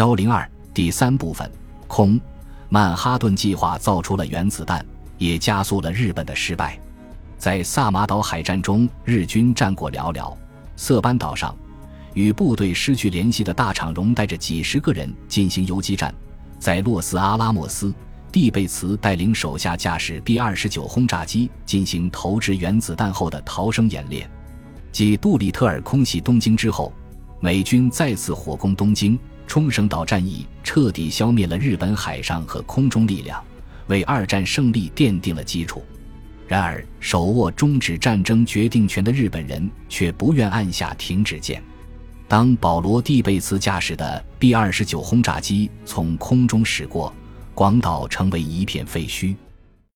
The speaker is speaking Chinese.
幺零二第三部分空曼哈顿计划造出了原子弹，也加速了日本的失败。在萨马岛海战中，日军战果寥寥。色班岛上，与部队失去联系的大场荣带着几十个人进行游击战。在洛斯阿拉莫斯，蒂贝茨带领手下驾驶 B 二十九轰炸机进行投掷原子弹后的逃生演练。继杜里特尔空袭东京之后，美军再次火攻东京。冲绳岛战役彻底消灭了日本海上和空中力量，为二战胜利奠定了基础。然而，手握终止战争决定权的日本人却不愿按下停止键。当保罗·蒂贝茨驾驶的 B-29 轰炸机从空中驶过，广岛成为一片废墟。